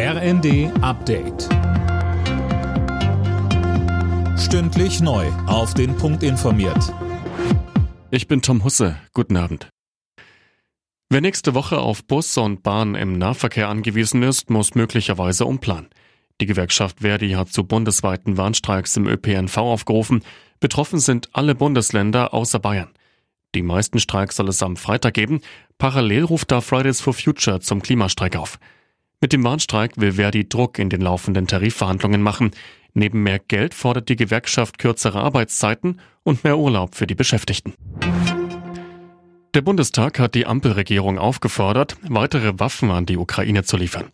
RND Update. Stündlich neu. Auf den Punkt informiert. Ich bin Tom Husse. Guten Abend. Wer nächste Woche auf Bus und Bahn im Nahverkehr angewiesen ist, muss möglicherweise umplanen. Die Gewerkschaft Verdi hat zu bundesweiten Warnstreiks im ÖPNV aufgerufen. Betroffen sind alle Bundesländer außer Bayern. Die meisten Streiks soll es am Freitag geben. Parallel ruft da Fridays for Future zum Klimastreik auf. Mit dem Warnstreik will Verdi Druck in den laufenden Tarifverhandlungen machen. Neben mehr Geld fordert die Gewerkschaft kürzere Arbeitszeiten und mehr Urlaub für die Beschäftigten. Der Bundestag hat die Ampelregierung aufgefordert, weitere Waffen an die Ukraine zu liefern.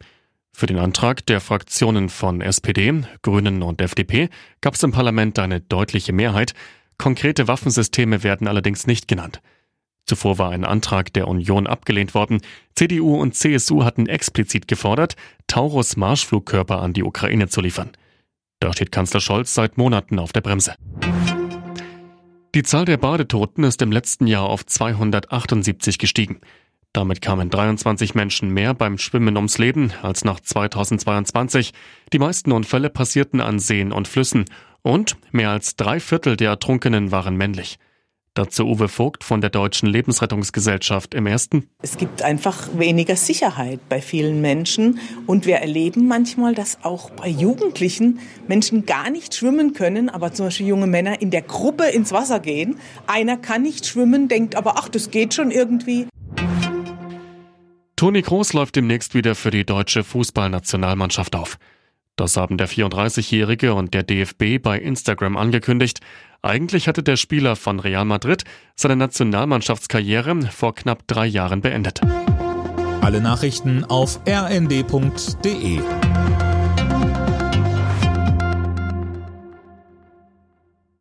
Für den Antrag der Fraktionen von SPD, Grünen und FDP gab es im Parlament eine deutliche Mehrheit. Konkrete Waffensysteme werden allerdings nicht genannt. Zuvor war ein Antrag der Union abgelehnt worden. CDU und CSU hatten explizit gefordert, Taurus Marschflugkörper an die Ukraine zu liefern. Da steht Kanzler Scholz seit Monaten auf der Bremse. Die Zahl der Badetoten ist im letzten Jahr auf 278 gestiegen. Damit kamen 23 Menschen mehr beim Schwimmen ums Leben als nach 2022. Die meisten Unfälle passierten an Seen und Flüssen und mehr als drei Viertel der Ertrunkenen waren männlich. Dazu Uwe Vogt von der Deutschen Lebensrettungsgesellschaft im ersten. Es gibt einfach weniger Sicherheit bei vielen Menschen und wir erleben manchmal, dass auch bei Jugendlichen Menschen gar nicht schwimmen können, aber zum Beispiel junge Männer in der Gruppe ins Wasser gehen. Einer kann nicht schwimmen, denkt aber, ach, das geht schon irgendwie. Toni Kroos läuft demnächst wieder für die deutsche Fußballnationalmannschaft auf. Das haben der 34-Jährige und der DFB bei Instagram angekündigt. Eigentlich hatte der Spieler von Real Madrid seine Nationalmannschaftskarriere vor knapp drei Jahren beendet. Alle Nachrichten auf rnd.de